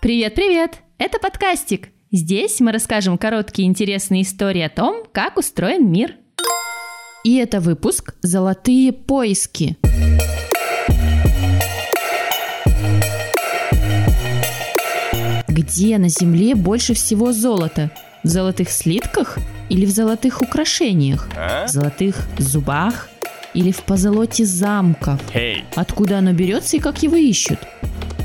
Привет-привет! Это подкастик. Здесь мы расскажем короткие интересные истории о том, как устроен мир. И это выпуск «Золотые поиски». Где на Земле больше всего золота? В золотых слитках или в золотых украшениях? В золотых зубах или в позолоте замков? Hey. Откуда оно берется и как его ищут?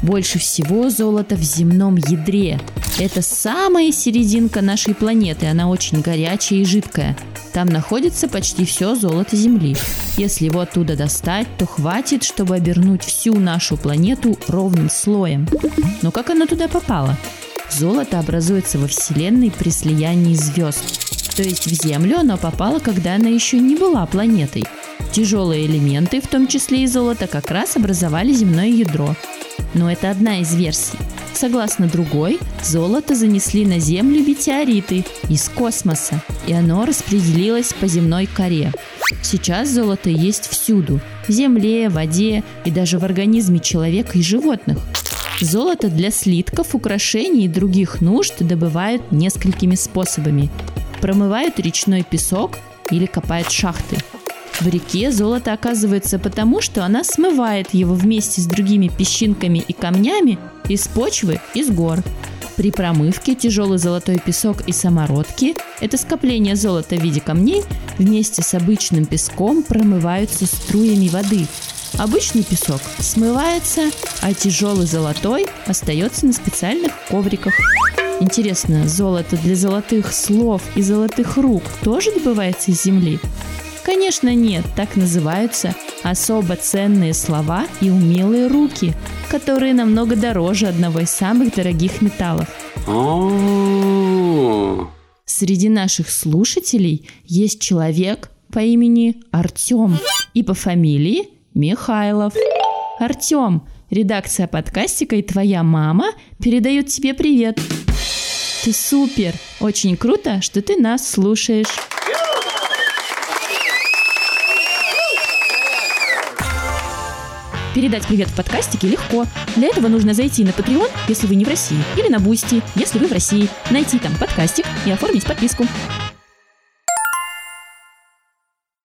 Больше всего золота в земном ядре. Это самая серединка нашей планеты, она очень горячая и жидкая. Там находится почти все золото Земли. Если его оттуда достать, то хватит, чтобы обернуть всю нашу планету ровным слоем. Но как оно туда попало? Золото образуется во Вселенной при слиянии звезд. То есть в Землю оно попало, когда она еще не была планетой. Тяжелые элементы, в том числе и золото, как раз образовали земное ядро. Но это одна из версий. Согласно другой, золото занесли на Землю метеориты из космоса, и оно распределилось по земной коре. Сейчас золото есть всюду – в земле, воде и даже в организме человека и животных. Золото для слитков, украшений и других нужд добывают несколькими способами. Промывают речной песок или копают шахты – в реке золото оказывается потому, что она смывает его вместе с другими песчинками и камнями из почвы и с гор. При промывке тяжелый золотой песок и самородки – это скопление золота в виде камней – вместе с обычным песком промываются струями воды. Обычный песок смывается, а тяжелый золотой остается на специальных ковриках. Интересно, золото для золотых слов и золотых рук тоже добывается из земли? Конечно, нет, так называются особо ценные слова и умелые руки, которые намного дороже одного из самых дорогих металлов. Среди наших слушателей есть человек по имени Артем и по фамилии Михайлов. Артем, редакция подкастика и твоя мама передают тебе привет. Ты супер! Очень круто, что ты нас слушаешь. Передать привет в подкастике легко. Для этого нужно зайти на Patreon, если вы не в России, или на Бусти, если вы в России, найти там подкастик и оформить подписку.